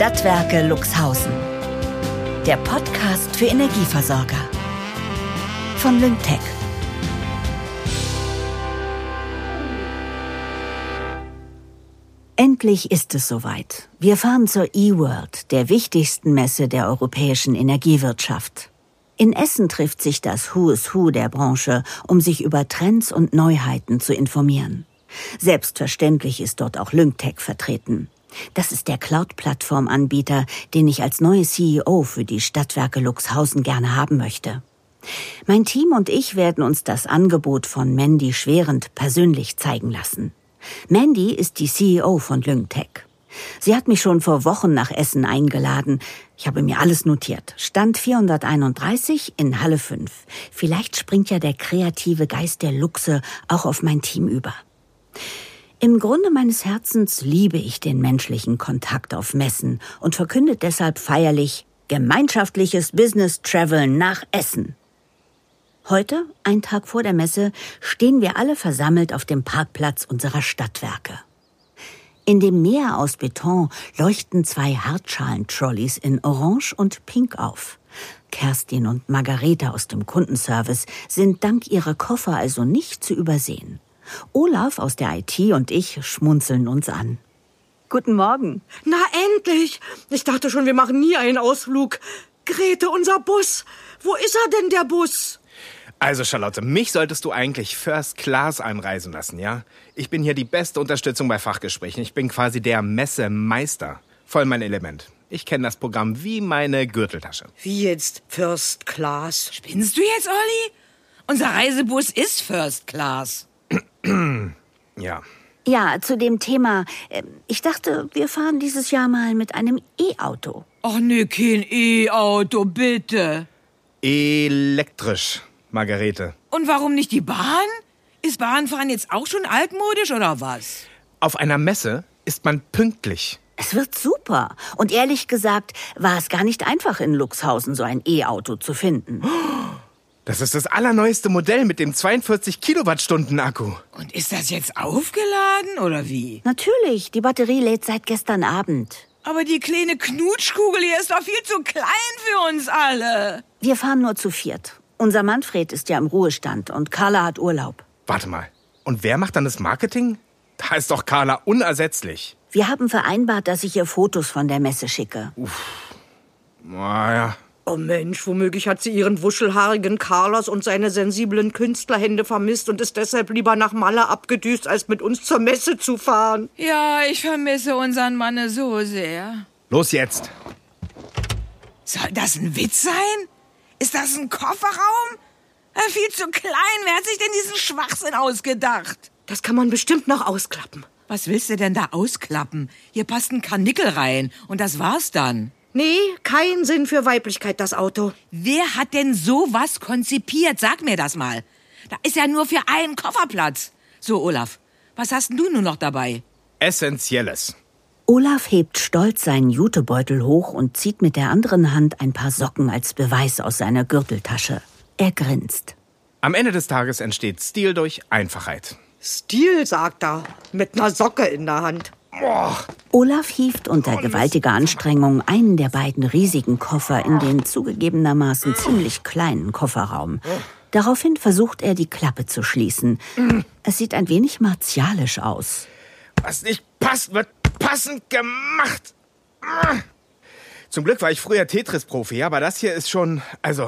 Stadtwerke Luxhausen. Der Podcast für Energieversorger. Von Lyngtech. Endlich ist es soweit. Wir fahren zur eWorld, der wichtigsten Messe der europäischen Energiewirtschaft. In Essen trifft sich das Who is Who der Branche, um sich über Trends und Neuheiten zu informieren. Selbstverständlich ist dort auch Lyngtech vertreten. Das ist der Cloud-Plattform-Anbieter, den ich als neue CEO für die Stadtwerke Luxhausen gerne haben möchte. Mein Team und ich werden uns das Angebot von Mandy Schwerend persönlich zeigen lassen. Mandy ist die CEO von Lyngtech. Sie hat mich schon vor Wochen nach Essen eingeladen. Ich habe mir alles notiert. Stand 431 in Halle 5. Vielleicht springt ja der kreative Geist der Luchse auch auf mein Team über. Im Grunde meines Herzens liebe ich den menschlichen Kontakt auf Messen und verkünde deshalb feierlich gemeinschaftliches Business Travel nach Essen. Heute, ein Tag vor der Messe, stehen wir alle versammelt auf dem Parkplatz unserer Stadtwerke. In dem Meer aus Beton leuchten zwei Hartschalen-Trolleys in Orange und Pink auf. Kerstin und Margarete aus dem Kundenservice sind dank ihrer Koffer also nicht zu übersehen. Olaf aus der IT und ich schmunzeln uns an. Guten Morgen. Na endlich! Ich dachte schon, wir machen nie einen Ausflug. Grete, unser Bus. Wo ist er denn, der Bus? Also Charlotte, mich solltest du eigentlich First Class einreisen lassen, ja? Ich bin hier die beste Unterstützung bei Fachgesprächen. Ich bin quasi der Messemeister. Voll mein Element. Ich kenne das Programm wie meine Gürteltasche. Wie jetzt First Class? Spinnst du jetzt, Olli? Unser Reisebus ist First Class. Ja. Ja, zu dem Thema. äh, Ich dachte, wir fahren dieses Jahr mal mit einem E-Auto. Ach nee, kein E-Auto, bitte. Elektrisch, Margarete. Und warum nicht die Bahn? Ist Bahnfahren jetzt auch schon altmodisch oder was? Auf einer Messe ist man pünktlich. Es wird super. Und ehrlich gesagt, war es gar nicht einfach in Luxhausen so ein E-Auto zu finden. Das ist das allerneueste Modell mit dem 42 Kilowattstunden Akku. Und ist das jetzt aufgeladen oder wie? Natürlich, die Batterie lädt seit gestern Abend. Aber die kleine Knutschkugel hier ist doch viel zu klein für uns alle. Wir fahren nur zu viert. Unser Manfred ist ja im Ruhestand und Carla hat Urlaub. Warte mal. Und wer macht dann das Marketing? Da ist doch Carla unersetzlich. Wir haben vereinbart, dass ich ihr Fotos von der Messe schicke. Naja. Oh Mensch, womöglich hat sie ihren wuschelhaarigen Carlos und seine sensiblen Künstlerhände vermisst und ist deshalb lieber nach Malle abgedüst, als mit uns zur Messe zu fahren. Ja, ich vermisse unseren Manne so sehr. Los jetzt. Soll das ein Witz sein? Ist das ein Kofferraum? Äh, viel zu klein. Wer hat sich denn diesen Schwachsinn ausgedacht? Das kann man bestimmt noch ausklappen. Was willst du denn da ausklappen? Hier passt ein Karnickel rein. Und das war's dann. Nee, kein Sinn für Weiblichkeit, das Auto. Wer hat denn sowas konzipiert? Sag mir das mal. Da ist ja nur für einen Kofferplatz. So, Olaf, was hast denn du nun noch dabei? Essentielles. Olaf hebt stolz seinen Jutebeutel hoch und zieht mit der anderen Hand ein paar Socken als Beweis aus seiner Gürteltasche. Er grinst. Am Ende des Tages entsteht Stil durch Einfachheit. Stil, sagt er, mit einer Socke in der Hand. Olaf hieft unter gewaltiger Anstrengung einen der beiden riesigen Koffer in den zugegebenermaßen ziemlich kleinen Kofferraum. Daraufhin versucht er, die Klappe zu schließen. Es sieht ein wenig martialisch aus. Was nicht passt, wird passend gemacht. Zum Glück war ich früher Tetris-Profi, aber das hier ist schon, also,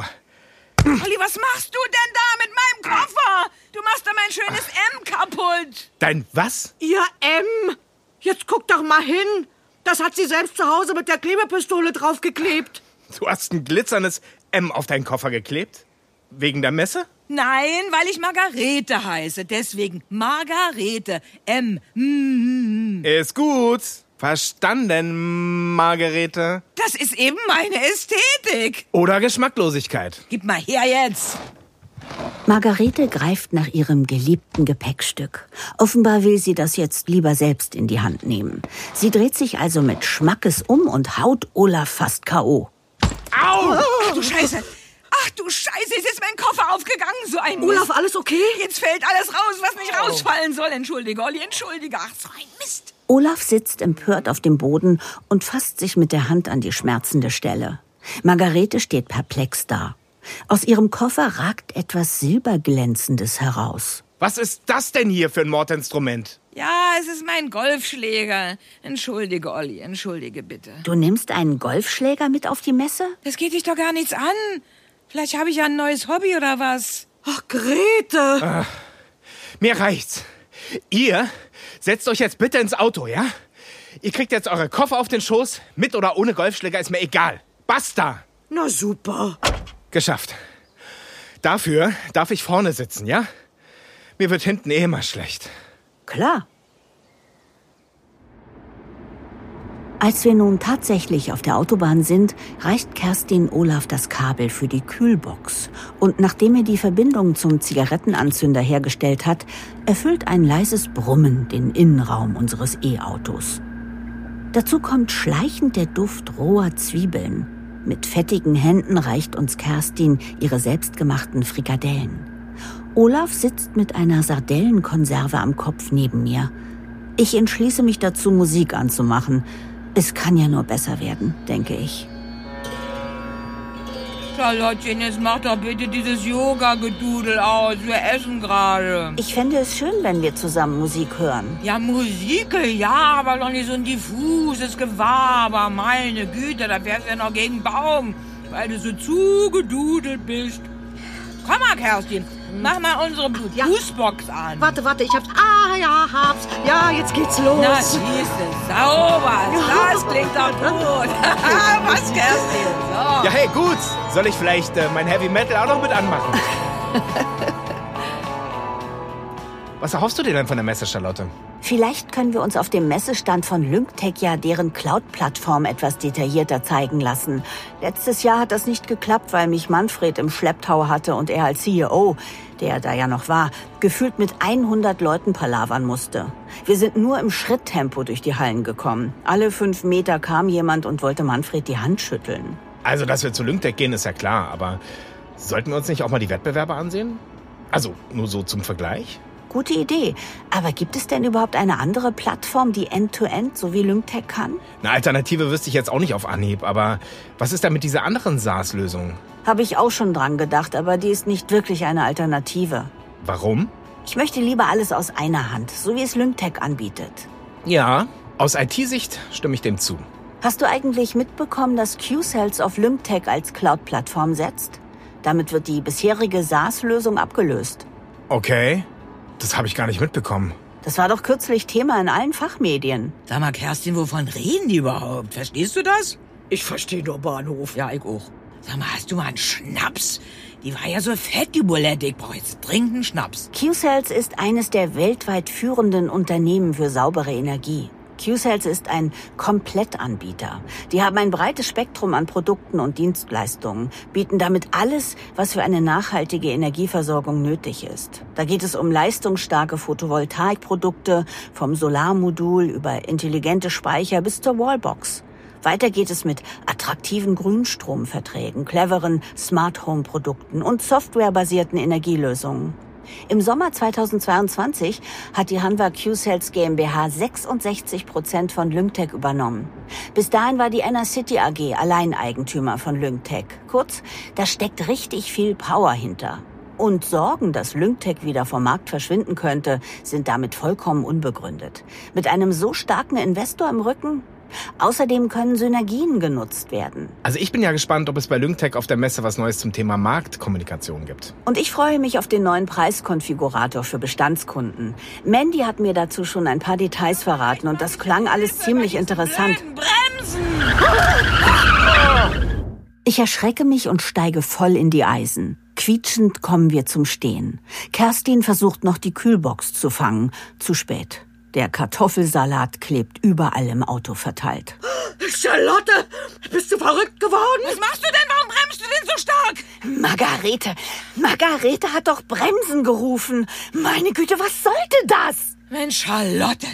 Olli, was machst du denn da mit meinem Koffer? Du machst da mein schönes M kaputt. dein was? Ihr M! Jetzt guck doch mal hin. Das hat sie selbst zu Hause mit der Klebepistole draufgeklebt. Du hast ein glitzerndes M auf deinen Koffer geklebt? Wegen der Messe? Nein, weil ich Margarete heiße. Deswegen Margarete. M. Mm. Ist gut. Verstanden, Margarete. Das ist eben meine Ästhetik. Oder Geschmacklosigkeit. Gib mal her jetzt. Margarete greift nach ihrem geliebten Gepäckstück. Offenbar will sie das jetzt lieber selbst in die Hand nehmen. Sie dreht sich also mit Schmackes um und haut Olaf fast K.O. Au! Ach du Scheiße. Ach du Scheiße, jetzt ist mein Koffer aufgegangen. So ein Mist. Olaf, alles okay? Jetzt fällt alles raus, was nicht rausfallen soll. Entschuldige, Olli, entschuldige. Ach, so ein Mist. Olaf sitzt empört auf dem Boden und fasst sich mit der Hand an die schmerzende Stelle. Margarete steht perplex da. Aus ihrem Koffer ragt etwas Silberglänzendes heraus. Was ist das denn hier für ein Mordinstrument? Ja, es ist mein Golfschläger. Entschuldige, Olli, entschuldige bitte. Du nimmst einen Golfschläger mit auf die Messe? Das geht dich doch gar nichts an. Vielleicht habe ich ja ein neues Hobby oder was. Ach, Grete! Ach, mir reicht's. Ihr setzt euch jetzt bitte ins Auto, ja? Ihr kriegt jetzt eure Koffer auf den Schoß. Mit oder ohne Golfschläger ist mir egal. Basta! Na super. Geschafft. Dafür darf ich vorne sitzen, ja? Mir wird hinten eh immer schlecht. Klar. Als wir nun tatsächlich auf der Autobahn sind, reicht Kerstin Olaf das Kabel für die Kühlbox. Und nachdem er die Verbindung zum Zigarettenanzünder hergestellt hat, erfüllt ein leises Brummen den Innenraum unseres E-Autos. Dazu kommt schleichend der Duft roher Zwiebeln. Mit fettigen Händen reicht uns Kerstin ihre selbstgemachten Frikadellen. Olaf sitzt mit einer Sardellenkonserve am Kopf neben mir. Ich entschließe mich dazu, Musik anzumachen. Es kann ja nur besser werden, denke ich. Charlottchen, jetzt mach doch bitte dieses Yoga-Gedudel aus. Wir essen gerade. Ich fände es schön, wenn wir zusammen Musik hören. Ja, Musik, ja, aber doch nicht so ein diffuses Gewaber. Meine Güte, da wär's ja noch gegen Baum, weil du so zugedudelt bist. Komm mal, Kerstin, mach mal unsere Ja. Fußbox an. Warte, warte, ich hab's. Ah, ja, hab's. Ja, jetzt geht's los. Na, du, sauber. Das klingt doch gut. Was, Kerstin? So. Ja, hey, gut. Soll ich vielleicht äh, mein Heavy Metal auch noch mit anmachen? Was erhoffst du dir denn von der Messe, Charlotte? Vielleicht können wir uns auf dem Messestand von Lyngtech ja deren Cloud-Plattform etwas detaillierter zeigen lassen. Letztes Jahr hat das nicht geklappt, weil mich Manfred im Schlepptau hatte und er als CEO, der da ja noch war, gefühlt mit 100 Leuten palavern musste. Wir sind nur im Schritttempo durch die Hallen gekommen. Alle fünf Meter kam jemand und wollte Manfred die Hand schütteln. Also, dass wir zu Lyngtech gehen, ist ja klar, aber sollten wir uns nicht auch mal die Wettbewerber ansehen? Also, nur so zum Vergleich? Gute Idee. Aber gibt es denn überhaupt eine andere Plattform, die End-to-End so wie Lyngtech kann? Eine Alternative wüsste ich jetzt auch nicht auf Anhieb, aber was ist da mit dieser anderen SaaS-Lösung? Habe ich auch schon dran gedacht, aber die ist nicht wirklich eine Alternative. Warum? Ich möchte lieber alles aus einer Hand, so wie es Lyngtech anbietet. Ja, aus IT-Sicht stimme ich dem zu. Hast du eigentlich mitbekommen, dass Q-Cells auf Lyngtech als Cloud-Plattform setzt? Damit wird die bisherige SaaS-Lösung abgelöst. Okay, das habe ich gar nicht mitbekommen. Das war doch kürzlich Thema in allen Fachmedien. Sag mal, Kerstin, wovon reden die überhaupt? Verstehst du das? Ich verstehe nur Bahnhof. Ja, ich auch. Sag mal, hast du mal einen Schnaps? Die war ja so fett, die Bulette. Ich brauche jetzt dringend einen Schnaps. Q-Cells ist eines der weltweit führenden Unternehmen für saubere Energie. Q-Cells ist ein Komplettanbieter. Die haben ein breites Spektrum an Produkten und Dienstleistungen, bieten damit alles, was für eine nachhaltige Energieversorgung nötig ist. Da geht es um leistungsstarke Photovoltaikprodukte, vom Solarmodul über intelligente Speicher bis zur Wallbox. Weiter geht es mit attraktiven Grünstromverträgen, cleveren Smart Home Produkten und softwarebasierten Energielösungen. Im Sommer 2022 hat die Hanwha Q-Cells GmbH 66 Prozent von Lyngtech übernommen. Bis dahin war die Enercity AG Alleineigentümer von Lyngtech. Kurz, da steckt richtig viel Power hinter. Und Sorgen, dass Lyngtech wieder vom Markt verschwinden könnte, sind damit vollkommen unbegründet. Mit einem so starken Investor im Rücken? Außerdem können Synergien genutzt werden. Also ich bin ja gespannt, ob es bei Lyngtech auf der Messe was Neues zum Thema Marktkommunikation gibt. Und ich freue mich auf den neuen Preiskonfigurator für Bestandskunden. Mandy hat mir dazu schon ein paar Details verraten und das klang alles ziemlich interessant. Bremsen! Ich erschrecke mich und steige voll in die Eisen. Quietschend kommen wir zum Stehen. Kerstin versucht noch die Kühlbox zu fangen. Zu spät. Der Kartoffelsalat klebt überall im Auto verteilt. Charlotte, bist du verrückt geworden? Was machst du denn? Warum bremst du denn so stark? Margarete, Margarete hat doch Bremsen gerufen. Meine Güte, was sollte das? Mensch, Charlotte.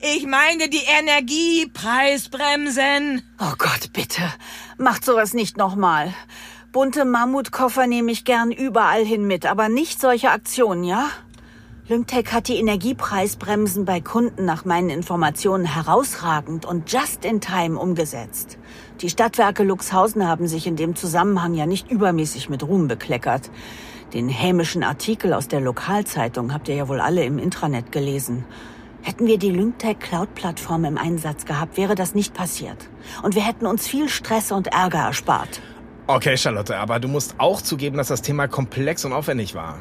Ich meine die Energiepreisbremsen. Oh Gott, bitte. Macht sowas nicht nochmal. Bunte Mammutkoffer nehme ich gern überall hin mit, aber nicht solche Aktionen, ja? Lymtech hat die Energiepreisbremsen bei Kunden nach meinen Informationen herausragend und just in time umgesetzt. Die Stadtwerke Luxhausen haben sich in dem Zusammenhang ja nicht übermäßig mit Ruhm bekleckert. Den hämischen Artikel aus der Lokalzeitung habt ihr ja wohl alle im Intranet gelesen. Hätten wir die Lymtech Cloud-Plattform im Einsatz gehabt, wäre das nicht passiert. Und wir hätten uns viel Stress und Ärger erspart. Okay, Charlotte, aber du musst auch zugeben, dass das Thema komplex und aufwendig war.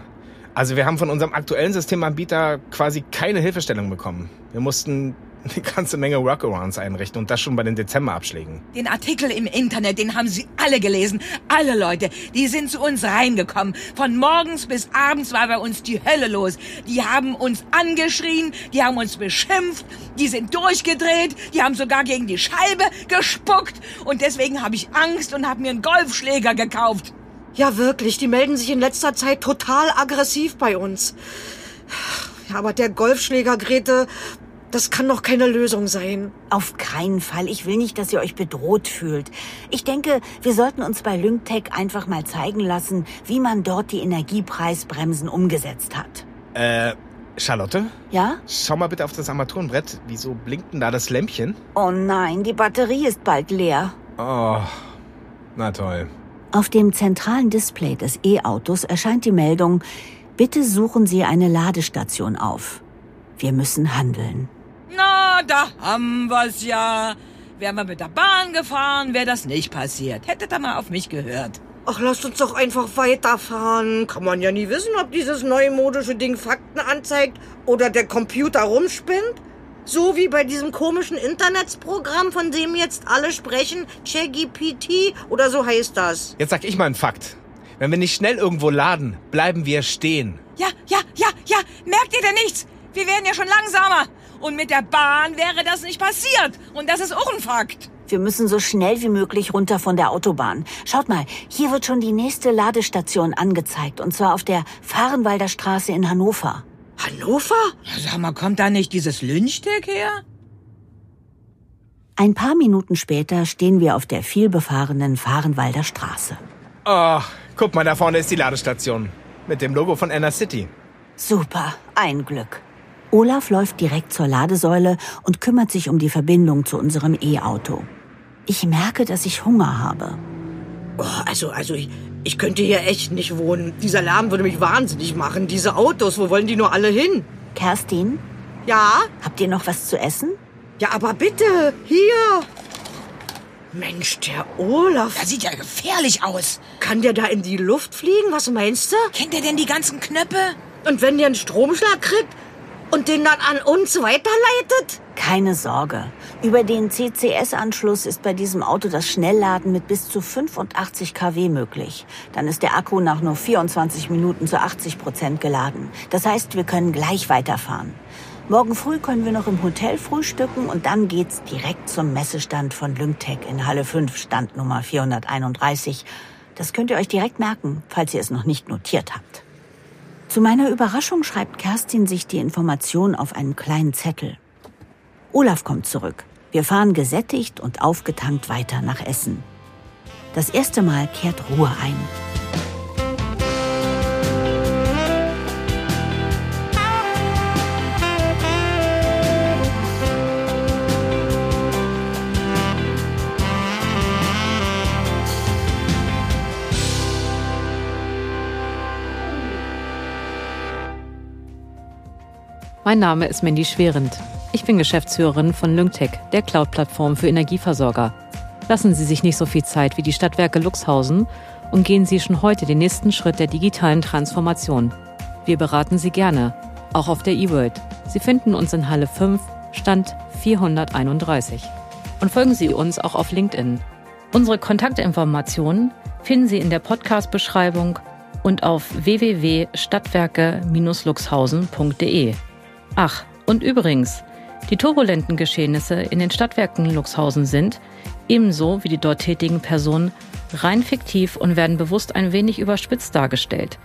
Also wir haben von unserem aktuellen Systemanbieter quasi keine Hilfestellung bekommen. Wir mussten eine ganze Menge Workarounds einrichten und das schon bei den Dezemberabschlägen. Den Artikel im Internet, den haben Sie alle gelesen. Alle Leute, die sind zu uns reingekommen. Von morgens bis abends war bei uns die Hölle los. Die haben uns angeschrien, die haben uns beschimpft, die sind durchgedreht, die haben sogar gegen die Scheibe gespuckt. Und deswegen habe ich Angst und habe mir einen Golfschläger gekauft. Ja, wirklich, die melden sich in letzter Zeit total aggressiv bei uns. Ja, aber der Golfschläger, Grete, das kann doch keine Lösung sein. Auf keinen Fall. Ich will nicht, dass ihr euch bedroht fühlt. Ich denke, wir sollten uns bei Lyngtech einfach mal zeigen lassen, wie man dort die Energiepreisbremsen umgesetzt hat. Äh, Charlotte? Ja? Schau mal bitte auf das Armaturenbrett. Wieso blinkt denn da das Lämpchen? Oh nein, die Batterie ist bald leer. Oh, na toll. Auf dem zentralen Display des E-Autos erscheint die Meldung, bitte suchen Sie eine Ladestation auf. Wir müssen handeln. Na, da haben wir's ja. Wären wir mit der Bahn gefahren, wäre das nicht passiert. Hättet ihr mal auf mich gehört. Ach, lasst uns doch einfach weiterfahren. Kann man ja nie wissen, ob dieses neumodische Ding Fakten anzeigt oder der Computer rumspinnt. So wie bei diesem komischen Internetsprogramm, von dem jetzt alle sprechen, ChatGPT oder so heißt das. Jetzt sag ich mal einen Fakt. Wenn wir nicht schnell irgendwo laden, bleiben wir stehen. Ja, ja, ja, ja. Merkt ihr denn nichts? Wir werden ja schon langsamer. Und mit der Bahn wäre das nicht passiert. Und das ist auch ein Fakt. Wir müssen so schnell wie möglich runter von der Autobahn. Schaut mal, hier wird schon die nächste Ladestation angezeigt. Und zwar auf der Fahrenwalder Straße in Hannover. Hannover? Ja, sag mal, kommt da nicht dieses Lynchdeck her? Ein paar Minuten später stehen wir auf der vielbefahrenen Fahrenwalder Straße. Oh, guck mal, da vorne ist die Ladestation. Mit dem Logo von Anna City. Super, ein Glück. Olaf läuft direkt zur Ladesäule und kümmert sich um die Verbindung zu unserem E-Auto. Ich merke, dass ich Hunger habe. Oh, also, also, ich, ich könnte hier echt nicht wohnen. Dieser Lärm würde mich wahnsinnig machen. Diese Autos, wo wollen die nur alle hin? Kerstin, Ja? habt ihr noch was zu essen? Ja, aber bitte, hier. Mensch, der Olaf. Das sieht ja gefährlich aus. Kann der da in die Luft fliegen? Was meinst du? Kennt ihr denn die ganzen Knöpfe? Und wenn der einen Stromschlag kriegt und den dann an uns weiterleitet? Keine Sorge. Über den CCS-Anschluss ist bei diesem Auto das Schnellladen mit bis zu 85 kW möglich. Dann ist der Akku nach nur 24 Minuten zu 80 Prozent geladen. Das heißt, wir können gleich weiterfahren. Morgen früh können wir noch im Hotel frühstücken und dann geht's direkt zum Messestand von Lymtech in Halle 5, Stand Nummer 431. Das könnt ihr euch direkt merken, falls ihr es noch nicht notiert habt. Zu meiner Überraschung schreibt Kerstin sich die Information auf einen kleinen Zettel. Olaf kommt zurück. Wir fahren gesättigt und aufgetankt weiter nach Essen. Das erste Mal kehrt Ruhe ein. Mein Name ist Mandy Schwerend. Ich bin Geschäftsführerin von Lyngtech, der Cloud-Plattform für Energieversorger. Lassen Sie sich nicht so viel Zeit wie die Stadtwerke Luxhausen und gehen Sie schon heute den nächsten Schritt der digitalen Transformation. Wir beraten Sie gerne, auch auf der eWorld. Sie finden uns in Halle 5, Stand 431. Und folgen Sie uns auch auf LinkedIn. Unsere Kontaktinformationen finden Sie in der Podcast-Beschreibung und auf www.stadtwerke-luxhausen.de. Ach, und übrigens, die turbulenten Geschehnisse in den Stadtwerken Luxhausen sind, ebenso wie die dort tätigen Personen, rein fiktiv und werden bewusst ein wenig überspitzt dargestellt.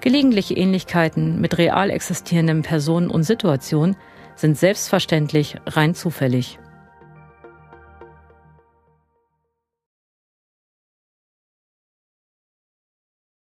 Gelegentliche Ähnlichkeiten mit real existierenden Personen und Situationen sind selbstverständlich rein zufällig.